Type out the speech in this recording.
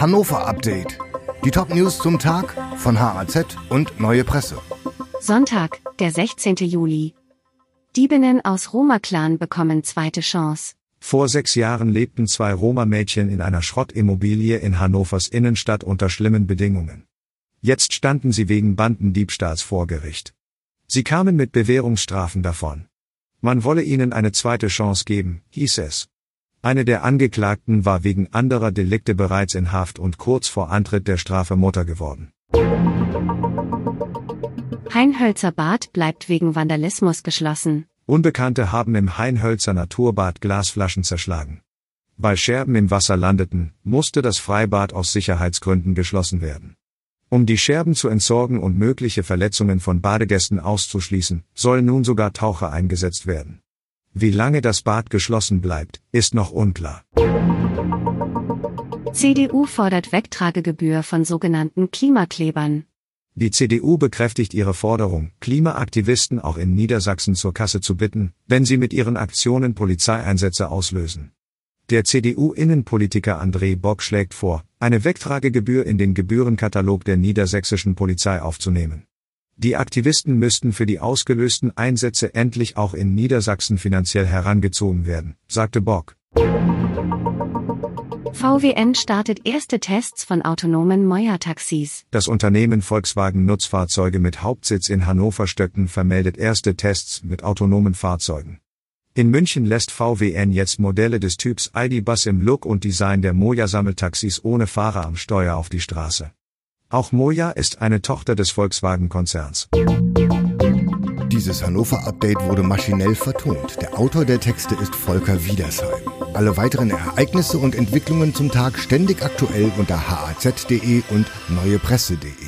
Hannover Update. Die Top-News zum Tag von HAZ und Neue Presse. Sonntag, der 16. Juli. Diebinnen aus Roma-Clan bekommen zweite Chance. Vor sechs Jahren lebten zwei Roma-Mädchen in einer Schrottimmobilie in Hannovers Innenstadt unter schlimmen Bedingungen. Jetzt standen sie wegen Bandendiebstahls vor Gericht. Sie kamen mit Bewährungsstrafen davon. Man wolle ihnen eine zweite Chance geben, hieß es. Eine der Angeklagten war wegen anderer Delikte bereits in Haft und kurz vor Antritt der Strafe Mutter geworden. Heinhölzer Bad bleibt wegen Vandalismus geschlossen. Unbekannte haben im Heinhölzer Naturbad Glasflaschen zerschlagen. Weil Scherben im Wasser landeten, musste das Freibad aus Sicherheitsgründen geschlossen werden. Um die Scherben zu entsorgen und mögliche Verletzungen von Badegästen auszuschließen, sollen nun sogar Taucher eingesetzt werden. Wie lange das Bad geschlossen bleibt, ist noch unklar. CDU fordert Wegtragegebühr von sogenannten Klimaklebern. Die CDU bekräftigt ihre Forderung, Klimaaktivisten auch in Niedersachsen zur Kasse zu bitten, wenn sie mit ihren Aktionen Polizeieinsätze auslösen. Der CDU-Innenpolitiker André Bock schlägt vor, eine Wegtragegebühr in den Gebührenkatalog der niedersächsischen Polizei aufzunehmen. Die Aktivisten müssten für die ausgelösten Einsätze endlich auch in Niedersachsen finanziell herangezogen werden, sagte Bock. VWN startet erste Tests von autonomen Meuer-Taxis. Das Unternehmen Volkswagen Nutzfahrzeuge mit Hauptsitz in Hannover-Stöcken vermeldet erste Tests mit autonomen Fahrzeugen. In München lässt VWN jetzt Modelle des Typs ID-Bus im Look und Design der Moja-Sammeltaxis ohne Fahrer am Steuer auf die Straße. Auch Moja ist eine Tochter des Volkswagen-Konzerns. Dieses Hannover-Update wurde maschinell vertont. Der Autor der Texte ist Volker Wiedersheim. Alle weiteren Ereignisse und Entwicklungen zum Tag ständig aktuell unter haz.de und neuepresse.de.